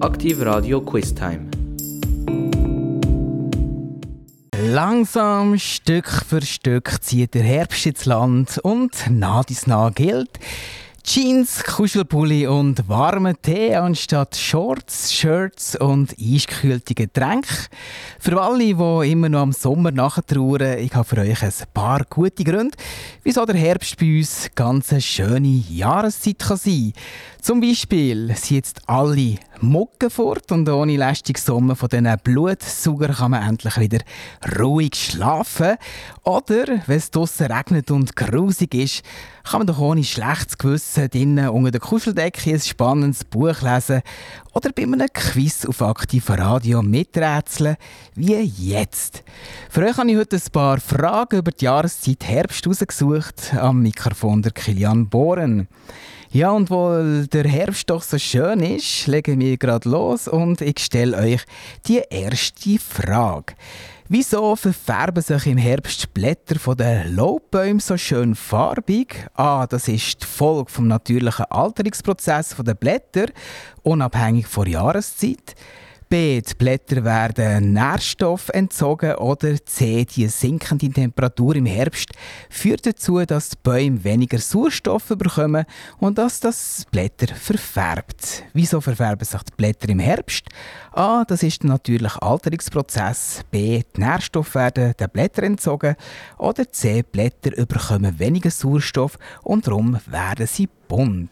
Aktiv Radio Quiz Time. Langsam, Stück für Stück zieht der Herbst ins Land und nah dies nah gilt. Jeans, Kuschelpulli und warmen Tee anstatt Shorts, Shirts und eiskühlte Getränke. Für alle, die immer noch am Sommer nachtrauern, ich habe für euch ein paar gute Gründe, wieso der Herbst bei uns ganz eine schöne Jahreszeit kann sein kann. Zum Beispiel sind jetzt alle Mucken fort und ohne lästige Sommer von diesen Blutsauger kann man endlich wieder ruhig schlafen. Oder, wenn es draussen regnet und grusig ist, kann man doch ohne schlechtes Gewissen drinnen unter der Kuscheldecke ein spannendes Buch lesen oder bei einem Quiz auf aktiver Radio miträtseln, wie jetzt. Für euch habe ich heute ein paar Fragen über die Jahreszeit Herbst rausgesucht, am Mikrofon der Kilian Bohren. Ja, und weil der Herbst doch so schön ist, legen wir gerade los und ich stelle euch die erste Frage. Wieso verfärben sich im Herbst die Blätter von den Laubbäumen so schön farbig? A. Das ist die Folge vom natürlichen Alterungsprozess der Blätter, unabhängig von Jahreszeit. B. Die Blätter werden Nährstoff entzogen oder C. Die sinkende Temperatur im Herbst führt dazu, dass die Bäume weniger Sauerstoff bekommen und dass das Blätter verfärbt. Wieso verfärben sich die Blätter im Herbst? A. Das ist der natürliche Alterungsprozess. B. Die Nährstoffe werden den Blättern entzogen. Oder C. Die Blätter bekommen weniger Sauerstoff und darum werden sie bunt.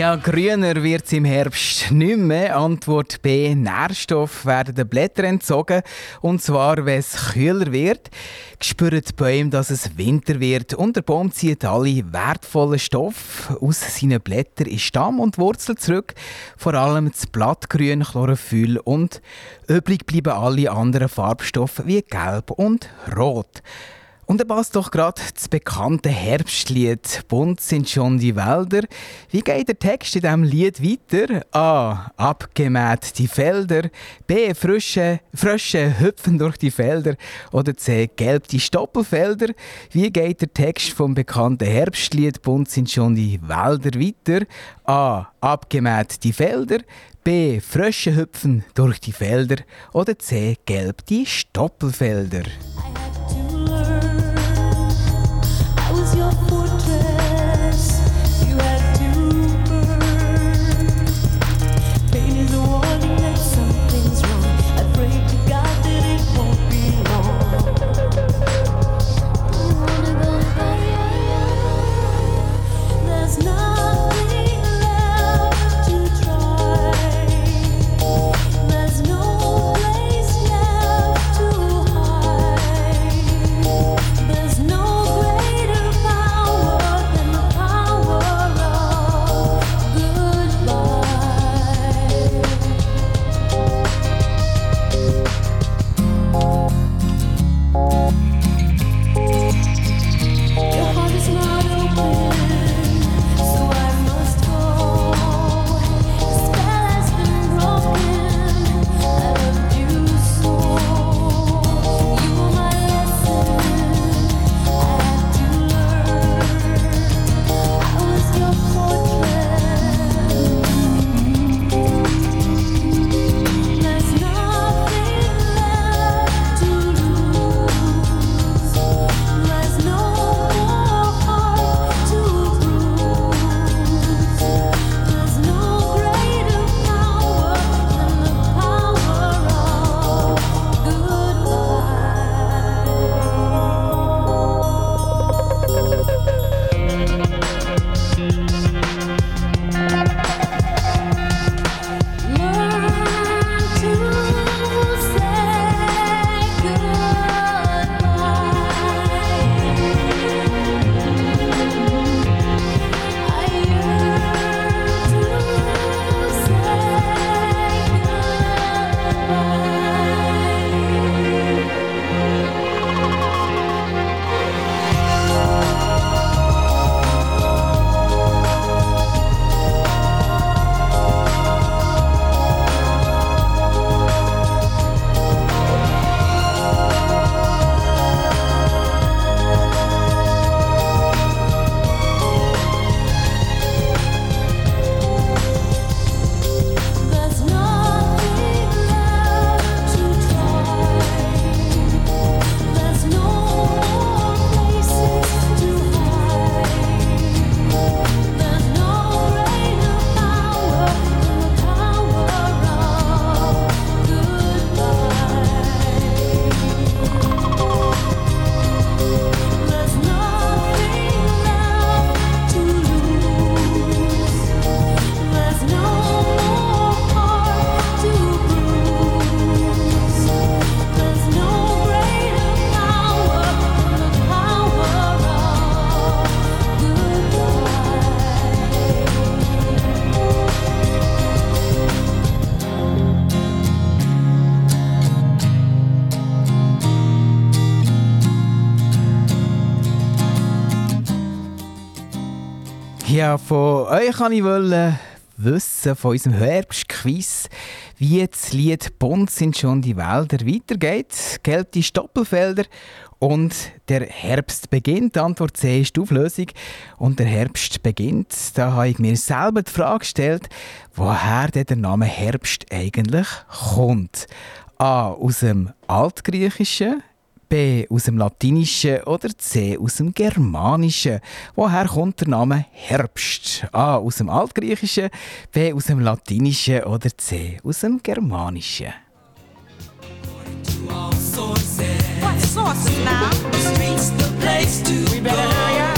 Ja, grüner wird es im Herbst nicht mehr. Antwort B. Nährstoff werden den Blättern entzogen. Und zwar, wenn es kühler wird, spüren die Bäume, dass es Winter wird. Und der Baum zieht alle wertvollen Stoffe aus seinen Blättern in Stamm und Wurzel zurück. Vor allem das Blattgrün, Chlorophyll und übrig bleiben alle anderen Farbstoffe wie Gelb und Rot. Und da passt doch gerade das bekannte Herbstlied «Bunt sind schon die Wälder». Wie geht der Text in diesem Lied weiter? A. Abgemäht die Felder. B. Frische, Frösche hüpfen durch die Felder. Oder C. Gelb die Stoppelfelder. Wie geht der Text vom bekannten Herbstlied «Bunt sind schon die Wälder» weiter? A. Abgemäht die Felder. B. Frösche hüpfen durch die Felder. Oder C. Gelb die Stoppelfelder. Ja, von euch kann ich wollen wissen, von unserem Herbstquiz, wie das Lied «Bunt sind schon die Wälder» weitergeht. Gelb die Stoppelfelder und der Herbst beginnt. Antwort C ist die Auflösung. Und der Herbst beginnt. Da habe ich mir selber die Frage gestellt, woher der Name Herbst eigentlich kommt. A. Aus dem Altgriechischen, B aus dem Latinischen oder C aus dem Germanischen? Woher kommt der Name Herbst? A aus dem Altgriechischen, B aus dem Latinischen oder C aus dem Germanischen? What sources now? The streets, the place to we better hurry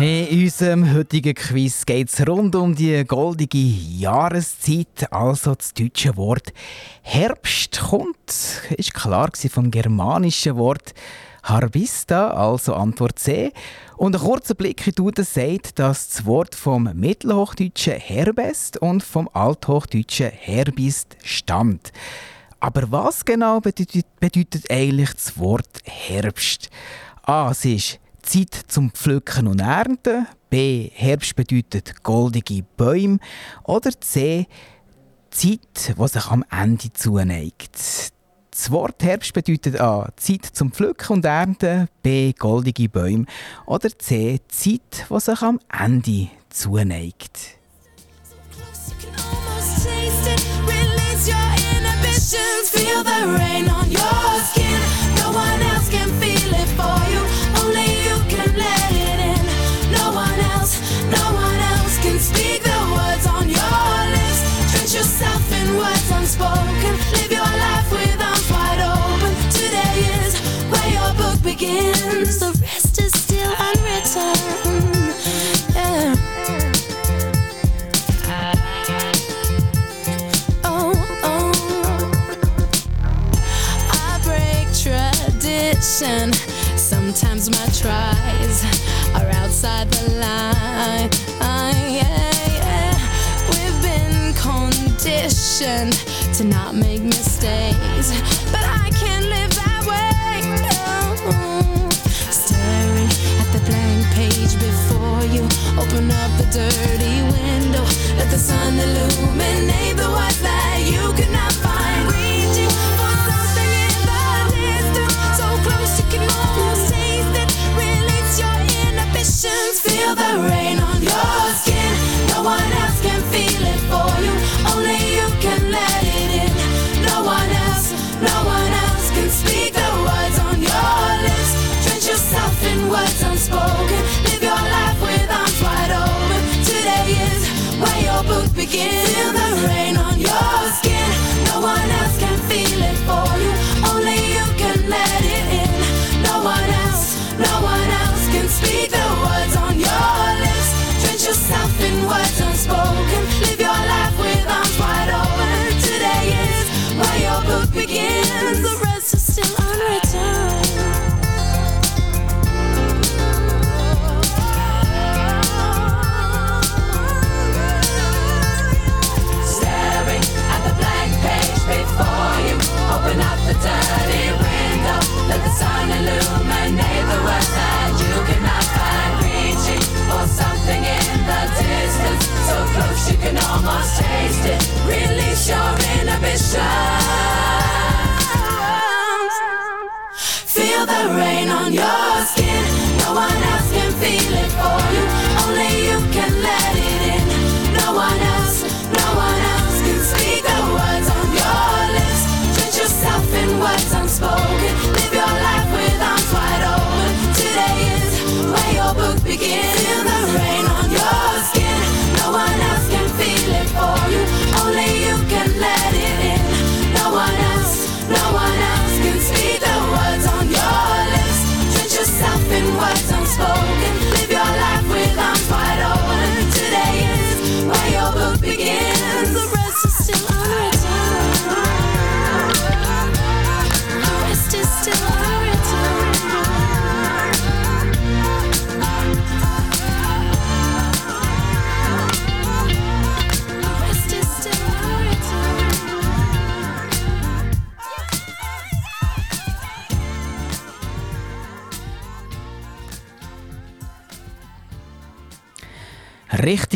unserem heutigen Quiz geht es rund um die goldige Jahreszeit, also das deutsche Wort Herbst kommt, ist klar vom germanischen Wort Harbista, also Antwort C. Und ein kurzer Blick in die sagt, dass das Wort vom Mittelhochdeutschen Herbest und vom Althochdeutschen Herbist stammt. Aber was genau bedeutet, bedeutet eigentlich das Wort Herbst? A. Es ist Zeit zum Pflücken und Ernten. B. Herbst bedeutet goldige Bäume. Oder C. Zeit, die sich am Ende zuneigt. Das Wort Herbst bedeutet A. Zeit zum Pflücken und Ernten. B. Goldige Bäume. Oder C. Zeit, die sich am Ende zuneigt. Feel the rain on your skin. To not make mistakes,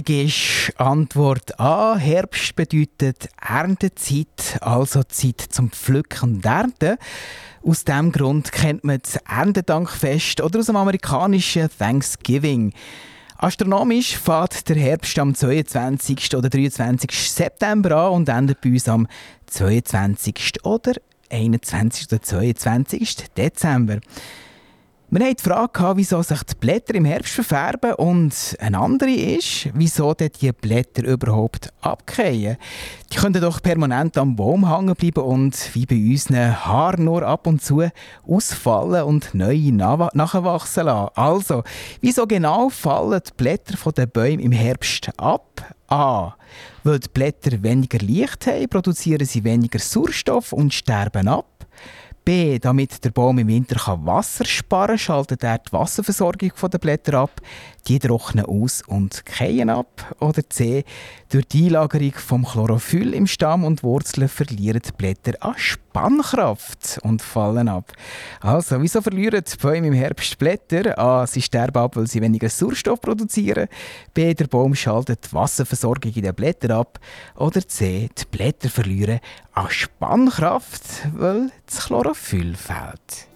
Richtig ist Antwort A. Herbst bedeutet Erntezeit, also Zeit zum Pflücken und Ernten. Aus diesem Grund kennt man das Erntedankfest oder aus dem amerikanischen Thanksgiving. Astronomisch fährt der Herbst am 22. oder 23. September an und endet bei uns am 22. oder 21. oder 22. Dezember. Wir haben die Frage, wieso sich die Blätter im Herbst verfärben und eine andere ist, wieso denn die Blätter überhaupt abkehren. Die können doch permanent am Baum hängen bleiben und wie bei unseren Haaren nur ab und zu ausfallen und neue na- nachwachsen lassen. Also, wieso genau fallen die Blätter der Bäume im Herbst ab? A. Weil die Blätter weniger Licht haben, produzieren sie weniger Sauerstoff und sterben ab. B. Damit der Baum im Winter Wasser sparen kann, schaltet er die Wasserversorgung der Blätter ab. Die trocknen aus und kehren ab. Oder C. Durch die Einlagerung vom Chlorophyll im Stamm und Wurzeln verlieren die Blätter an Spannkraft und fallen ab. Also, wieso verlieren die Bäume im Herbst Blätter? A. Sie sterben ab, weil sie weniger Sauerstoff produzieren. B. Der Baum schaltet die Wasserversorgung in den Blättern ab. Oder C. Die Blätter verlieren an Spannkraft, weil das Chlorophyll fehlt.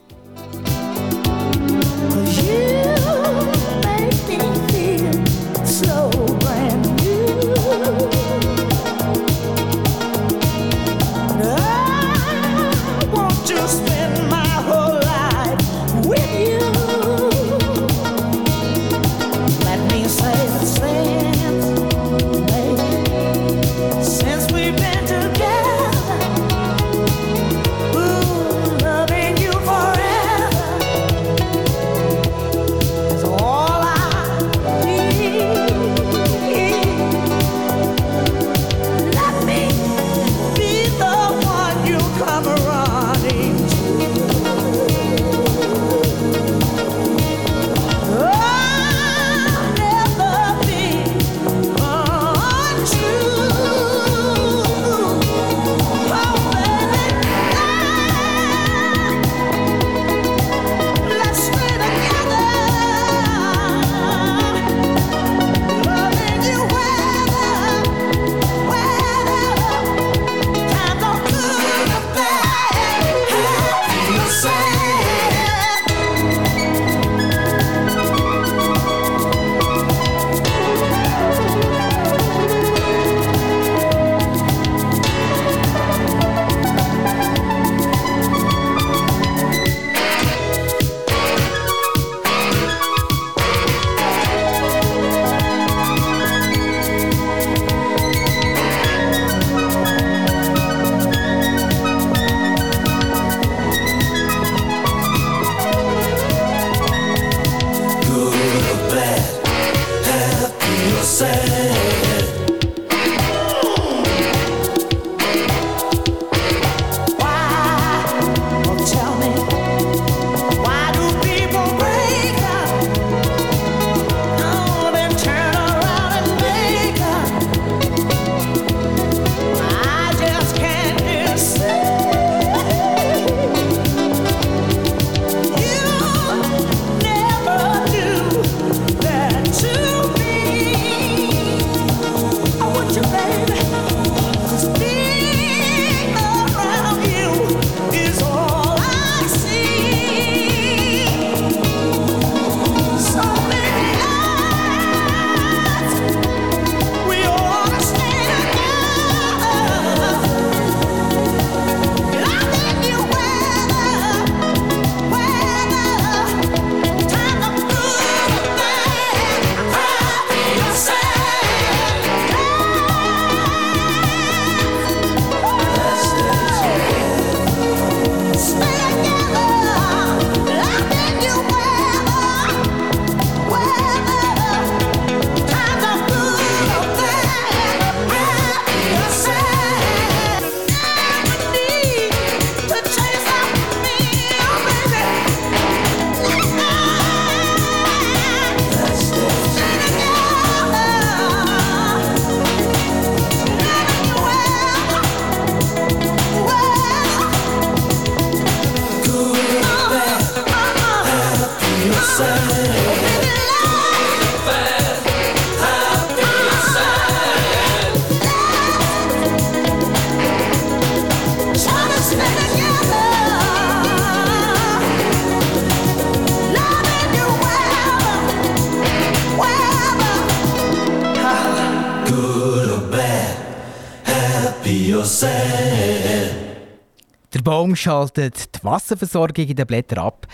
Schaltet die Wasserversorgung in den Blättern ab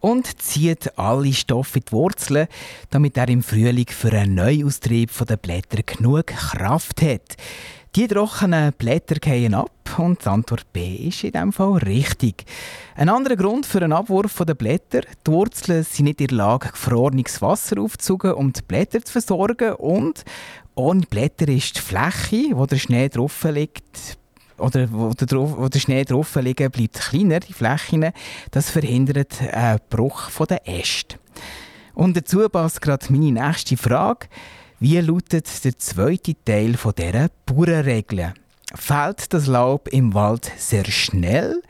und zieht alle Stoffe in die Wurzeln, damit er im Frühling für einen Neuaustrieb der Blätter genug Kraft hat. Die trockenen Blätter gehen ab und die Antwort B ist in diesem Fall richtig. Ein anderer Grund für einen Abwurf der Blätter, die Wurzeln sind nicht in der Lage, gefrorenes Wasser aufzusuchen, um die Blätter zu versorgen und ohne Blätter ist die Fläche, wo der Schnee drauf liegt, oder wo der, wo der Schnee drauf liegt, bleibt kleiner, die Flächen. Das verhindert einen Bruch der Äste. Und dazu passt gerade meine nächste Frage. Wie lautet der zweite Teil von dieser Bauernregel? Fällt das Laub im Wald sehr schnell?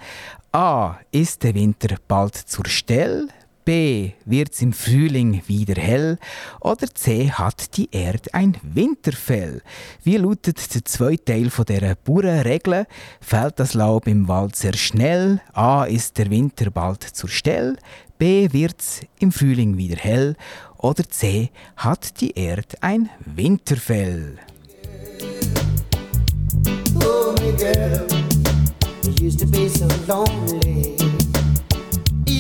A. Ist der Winter bald zur Stelle? B. Wird es im Frühling wieder hell? Oder C. Hat die Erde ein Winterfell? Wie lautet der zweite Teil von dieser Bauernregel? Fällt das Laub im Wald sehr schnell? A. Ist der Winter bald zur Stelle? B. Wird es im Frühling wieder hell? Oder C. Hat die Erde ein Winterfell? Oh, my girl, you used to be so lonely.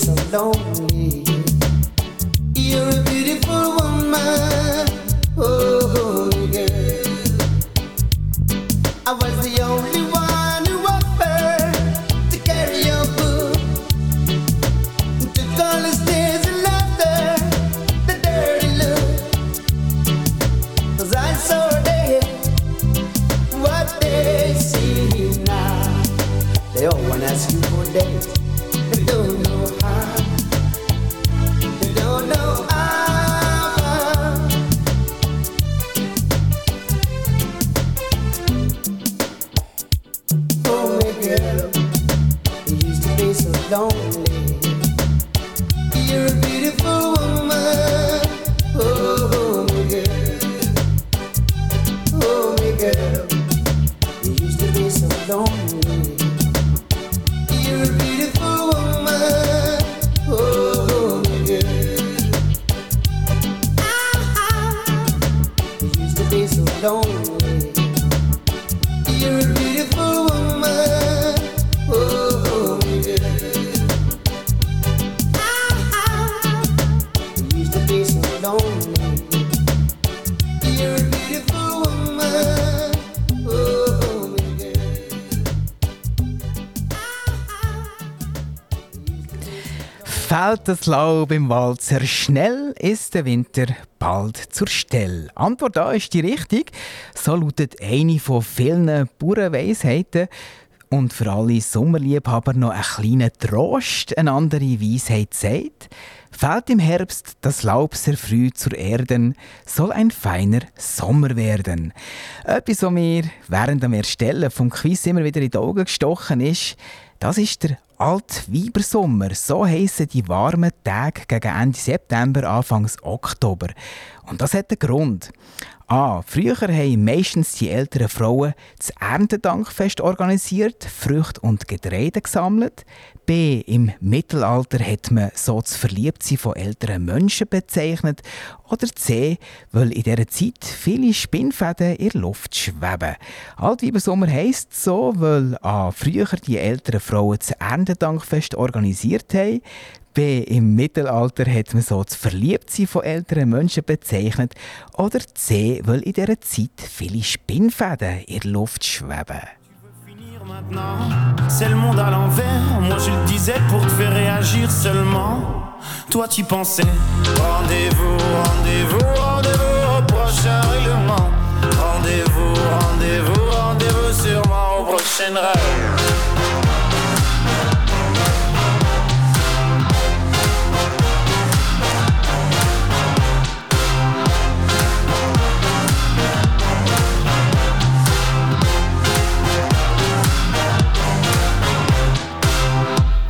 so lonely. You're a beautiful woman. Oh, girl. I was the only one who offered to carry your book. Took all the and laughter, the dirty look. Cause I saw there what they see now. They all wanna ask you for dates. Fällt das Laub im Wald sehr schnell, ist der Winter bald zur Stelle. Antwort A ist die richtig. So lautet eine von vielen Bauernweisheiten. Und für alle Sommerliebhaber noch ein kleiner Trost. Eine andere Weisheit sagt, fällt im Herbst das Laub sehr früh zur Erden, soll ein feiner Sommer werden. Etwas, was mir während dem Erstellen vom Quiz immer wieder in die Augen gestochen ist, das ist der Altweibersommer. So heissen die warmen Tage gegen Ende September, Anfang Oktober. Und das hat einen Grund. A. Früher haben meistens die älteren Frauen das Erntedankfest organisiert, Früchte und Getreide gesammelt. B. Im Mittelalter hat man so das Verliebtsein von älteren Menschen bezeichnet. Oder C. Weil in dieser Zeit viele Spinnfäden in der Luft schweben. Altweibersommer heisst so, weil A. Früher die älteren Frauen das Erntedankfest organisiert haben. B. Im Mittelalter hat man so das Verliebtsein von älteren Menschen bezeichnet. Oder C. Weil in dieser Zeit viele Spinnfäden in der Luft schweben. C'est le monde à l'envers. Moi je le disais pour te faire réagir seulement. Toi tu pensais. Rendez-vous, rendez-vous, rendez-vous au prochain règlement. Rendez-vous, rendez-vous, rendez-vous sûrement au prochain rêve.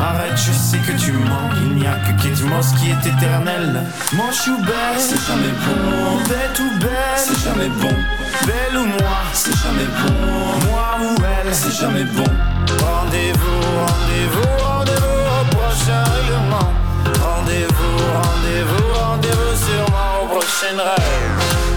Arrête, je sais que tu mens. Il n'y a que Kate Moss qui est éternel. Manche ou belle, c'est jamais bon. Bête ou belle, c'est jamais bon. Belle ou moi, c'est jamais bon. Moi ou elle, c'est jamais bon. Rendez-vous, rendez-vous, rendez-vous au prochain règlement. Rendez-vous, rendez-vous, rendez-vous sûrement au prochain rêve.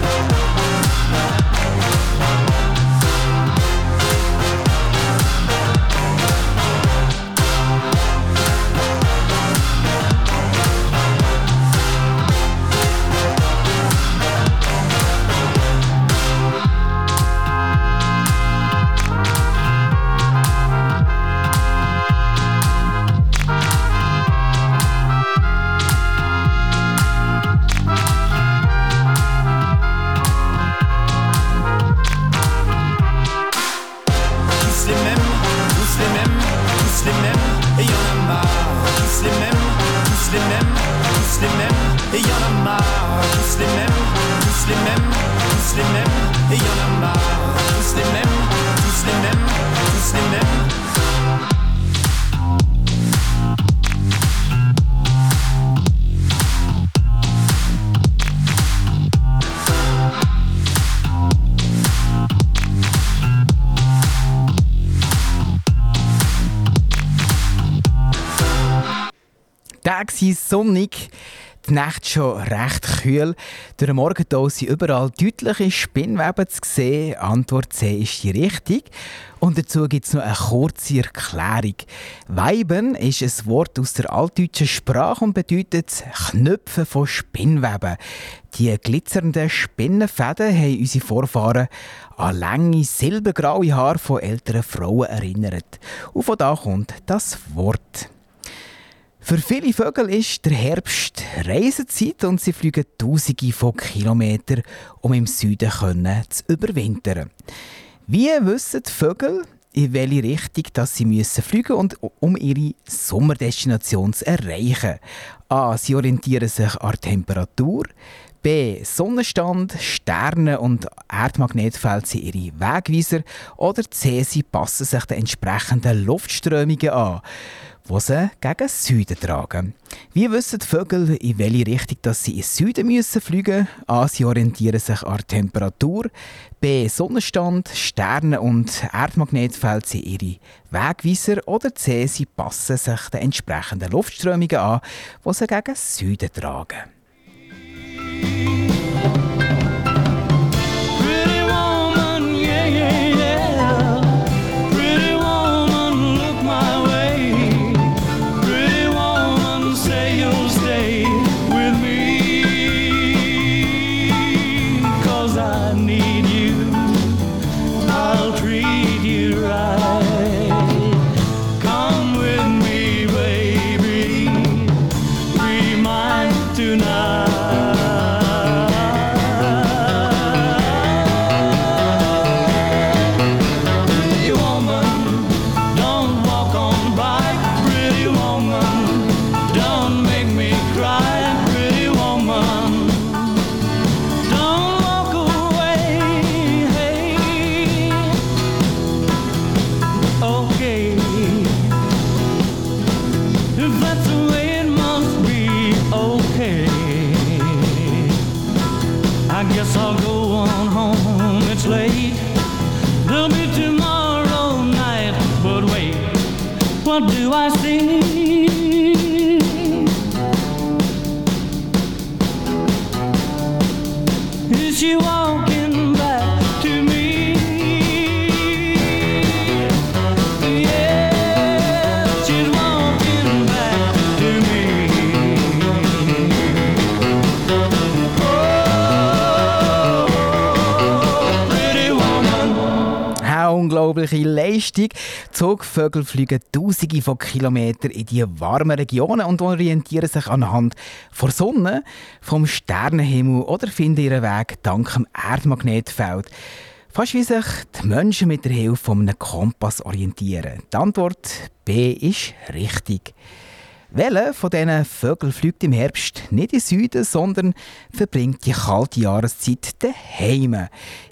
Les mêmes, et y en a marre. Tous les mêmes, tous les mêmes, tous les mêmes, et y en a marre. Tous les mêmes, tous les mêmes, tous les mêmes. Tag war sonnig, die Nacht schon recht kühl. Durch den Morgentau sind überall deutliche Spinnweben zu sehen. Antwort C ist die richtig. Und dazu gibt es noch eine kurze Erklärung. Weiben ist ein Wort aus der altdeutschen Sprache und bedeutet Knöpfe von Spinnweben. Die glitzernden Spinnenfäden haben unsere Vorfahren an lange silbergraue Haare von älteren Frauen erinnert. Und von da kommt das Wort. Für viele Vögel ist der Herbst Reisezeit und sie fliegen Tausende von Kilometern, um im Süden können zu überwintern. Wie wissen die Vögel, in welche Richtung dass sie müssen fliegen und um ihre Sommerdestination zu erreichen? A. Sie orientieren sich an Temperatur. B. Sonnenstand, Sterne und Erdmagnetfeld sind ihre Wegweiser. Oder C. Sie passen sich den entsprechenden Luftströmungen an die sie gegen Süden tragen. Wie wissen die Vögel, in welche Richtung dass sie in Süden müssen fliegen müssen? A. Sie orientieren sich an Temperatur. B. Sonnenstand, Sterne und Erdmagnetfeld sind ihre Wegweiser. Oder C. Sie passen sich den entsprechenden Luftströmungen an, die sie gegen Süden tragen. Unglaubliche Leistung. Zugvögel fliegen tausende von Kilometern in die warmen Regionen und orientieren sich anhand der Sonne, vom Sternenhimmel oder finden ihren Weg dank dem Erdmagnetfeld. Fast wie sich die Menschen mit der Hilfe von einem Kompass orientieren. Die Antwort B ist richtig. Welcher von diesen Vögeln fliegt im Herbst nicht in den Süden, sondern verbringt die kalte Jahreszeit daheim?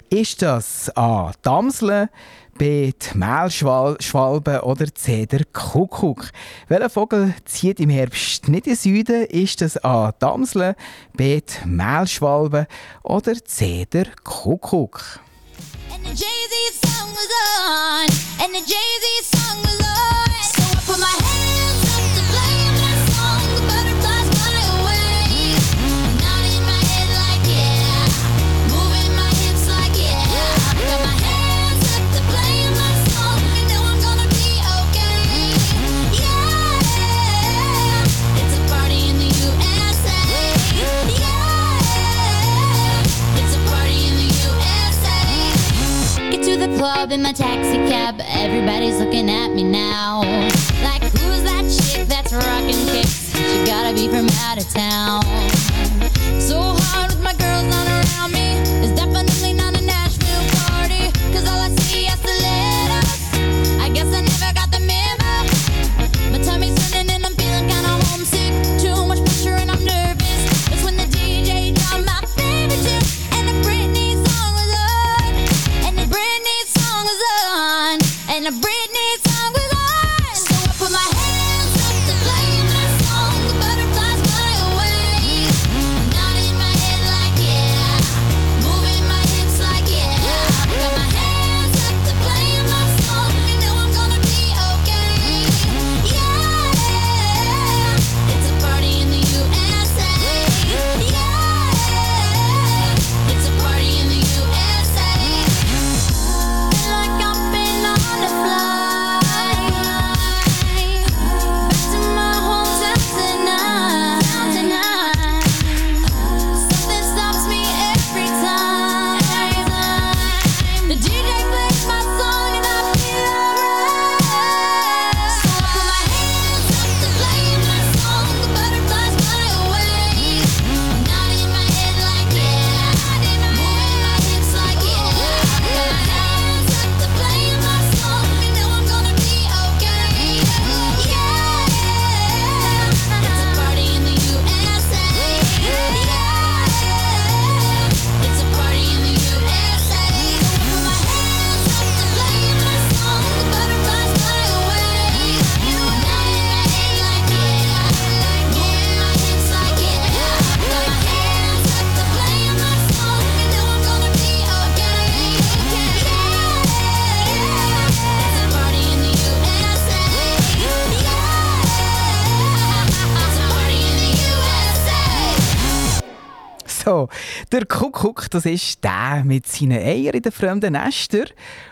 Ist das A. Die Amsel, B. Mehlschwalbe oder C. Der Kuckuck? Welcher Vogel zieht im Herbst nicht in den Süden? Ist das A. Die Amsel, B. Mehlschwalbe oder C. Der Kuckuck? And the Jay-Z song club in my taxi cab. Everybody's looking at me now. Like, who's that chick that's rocking kicks? She gotta be from out of town. So der Kuckuck, das ist der mit seinen Eiern in den fremden Nestern.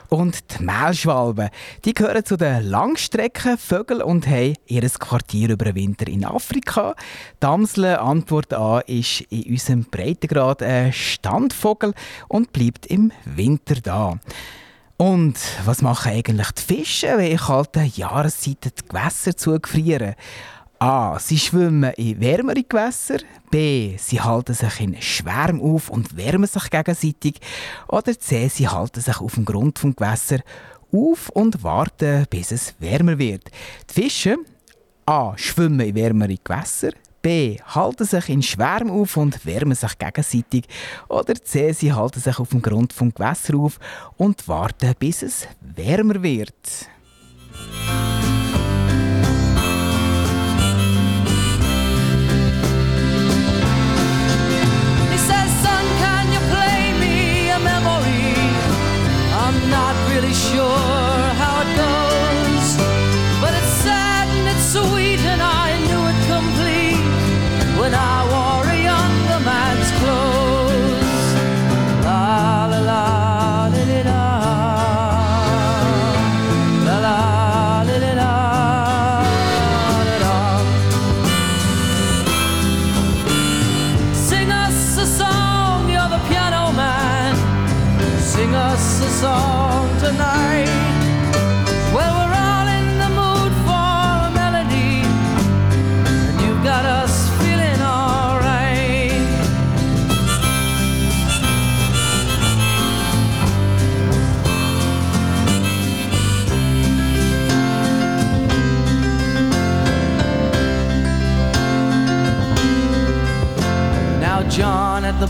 Und die Mehlschwalben, die gehören zu den Langstreckenvögeln und haben ihr Quartier über den Winter in Afrika. Die Amsel, Antwort A, ist in unserem Breitengrad ein Standvogel und bleibt im Winter da. Und was machen eigentlich die Fische, wenn in kalten Jahreszeiten die Gewässer zugefrieren? A. Sie schwimmen in wärmere Gewässer. B. Sie halten sich in Schwärmen auf und wärmen sich gegenseitig. Oder C. Sie halten sich auf dem Grund des Gewässer auf und warten, bis es wärmer wird. Die Fische A. Schwimmen in wärmere Gewässer. B. Halten sich in Schwärmen auf und wärmen sich gegenseitig. Oder C. Sie halten sich auf dem Grund des Gewässer auf und warten, bis es wärmer wird.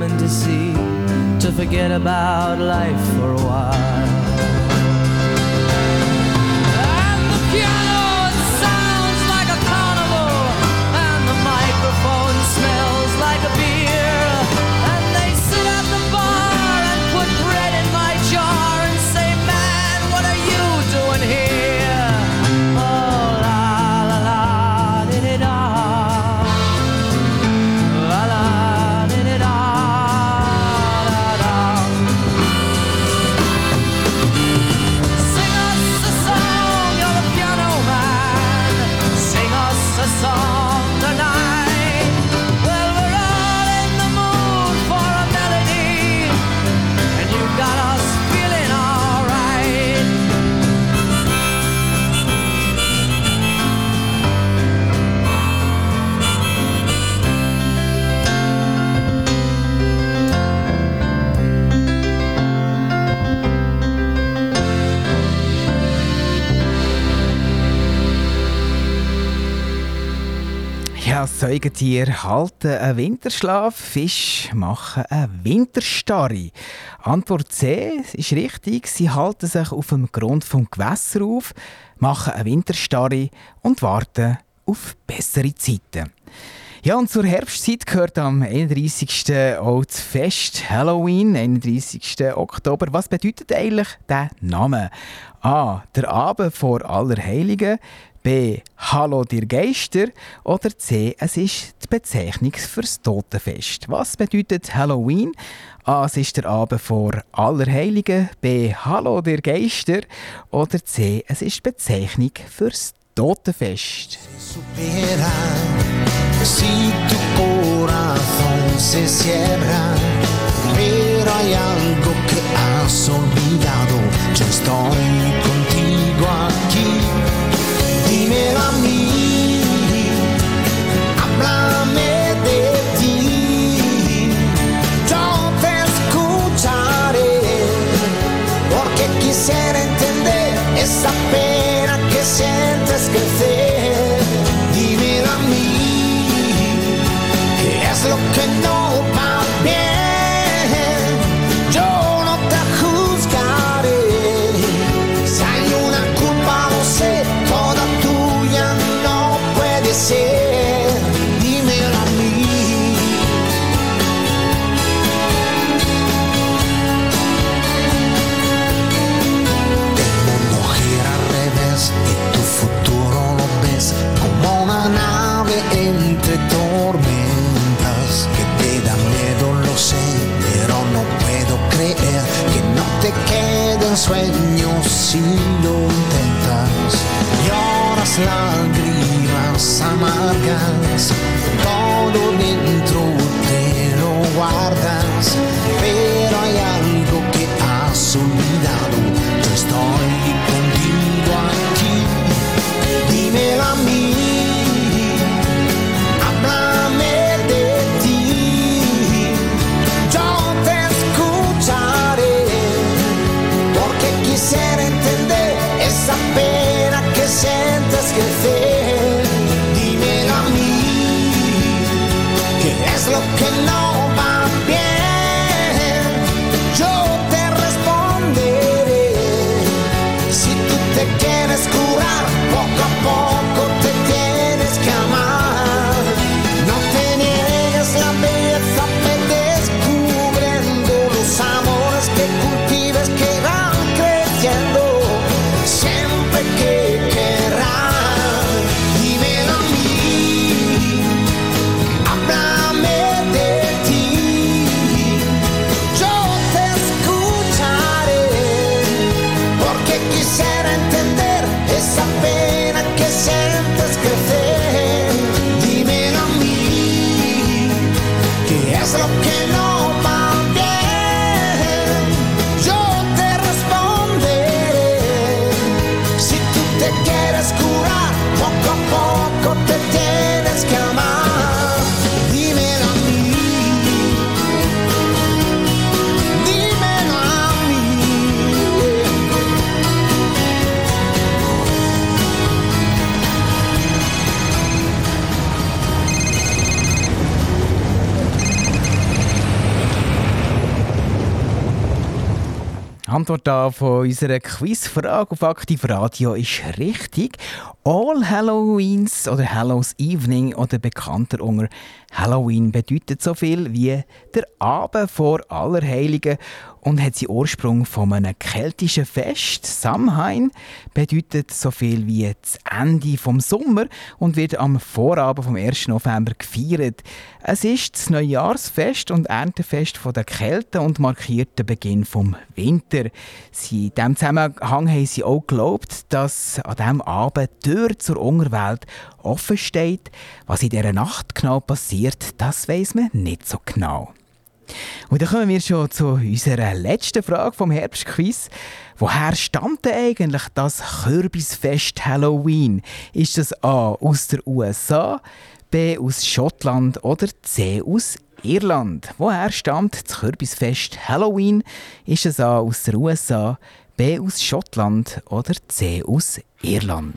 To see to forget about life for a while. Ja, Säugetiere halten einen Winterschlaf, Fische machen eine Winterstarre. Antwort C ist richtig. Sie halten sich auf dem Grund vom Gewässer auf, machen eine Winterstarre und warten auf bessere Zeiten. Ja, und zur Herbstzeit gehört am 31. auch das Fest Halloween, 31. Oktober. Was bedeutet eigentlich der Name? A. Der Abend vor Allerheiligen. B. Hallo dir Geister. Oder C. Es ist die Bezeichnung fürs Totenfest. Was bedeutet Halloween? A. Es ist der Abend vor Allerheiligen. B. Hallo dir Geister. Oder C. Es ist die Bezeichnung fürs Totenfest. Esa pena que sientes crecer. Sueños si lo intentas. Lloras lágrimas amargas, todo dentro te lo guardas, von unserer Quizfrage auf Aktiv Radio ist richtig. All Halloweens oder Hallows Evening oder bekannter unter Halloween bedeutet so viel wie der Abend vor Allerheiligen und hat seinen Ursprung von einem keltischen Fest. Samhain bedeutet so viel wie das Ende vom Sommer und wird am Vorabend vom 1. November gefeiert. Es ist das Neujahrsfest und Erntefest der Kälte und markiert den Beginn vom Winter. Sie, in diesem Zusammenhang haben sie auch geglaubt, dass an diesem Abend Tür zur Unterwelt offen steht. Was in dieser Nacht genau passiert, das weiß man nicht so genau. Und dann kommen wir schon zu unserer letzten Frage vom Herbstquiz. Woher stammt denn eigentlich das Kürbisfest Halloween? Ist das A aus der USA, B aus Schottland oder C aus Irland? Woher stammt das Kürbisfest Halloween? Ist es A aus der USA, B aus Schottland oder C aus Irland?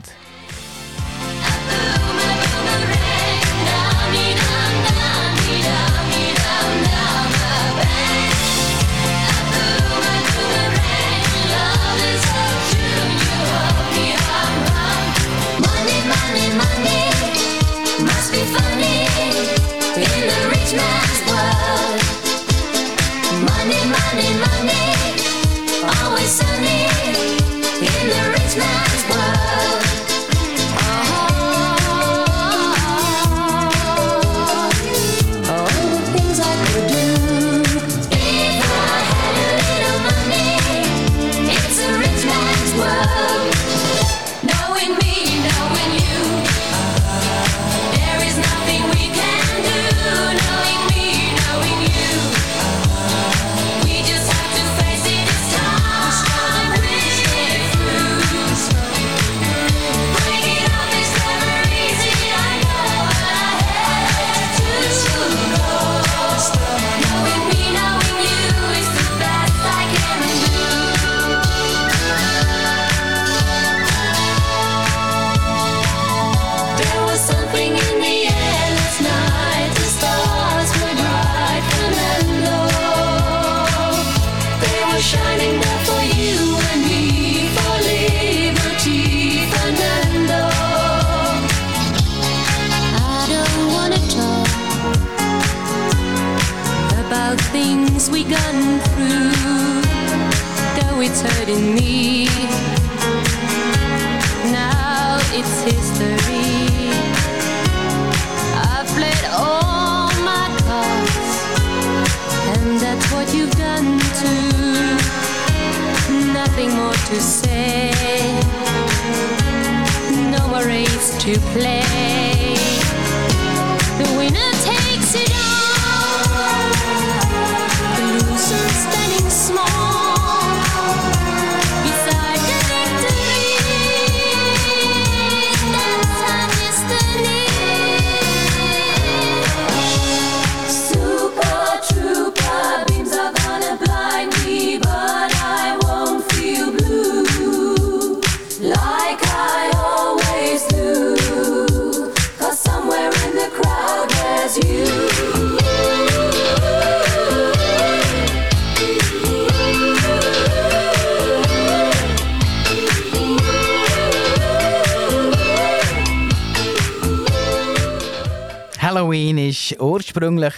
Ist ursprünglich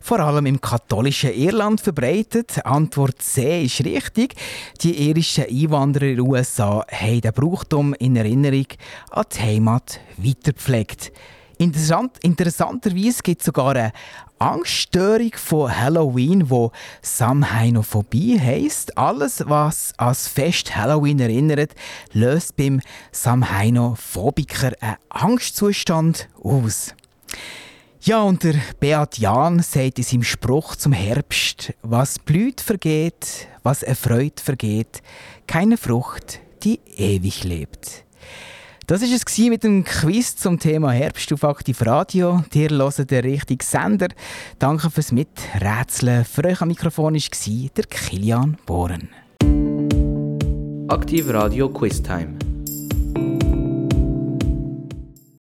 vor allem im katholischen Irland verbreitet. Antwort C ist richtig. Die irischen Einwanderer in den USA haben den Brauchtum in Erinnerung an die Heimat weitergepflegt. Interessant, interessanterweise gibt es sogar eine Angststörung von Halloween, wo Samhainophobie heisst. Alles, was als Fest Halloween erinnert, löst beim Samhainophobiker einen Angstzustand aus. Ja, und der Beat Jahn sagt in seinem Spruch zum Herbst, was blüht vergeht, was erfreut vergeht, keine Frucht, die ewig lebt. Das war es mit dem Quiz zum Thema Herbst auf Aktiv Radio. Dir hört den richtigen Sender. Danke fürs Miträtseln. Für euch am Mikrofon war der Kilian Bohren. Aktiv Radio Quiz Time.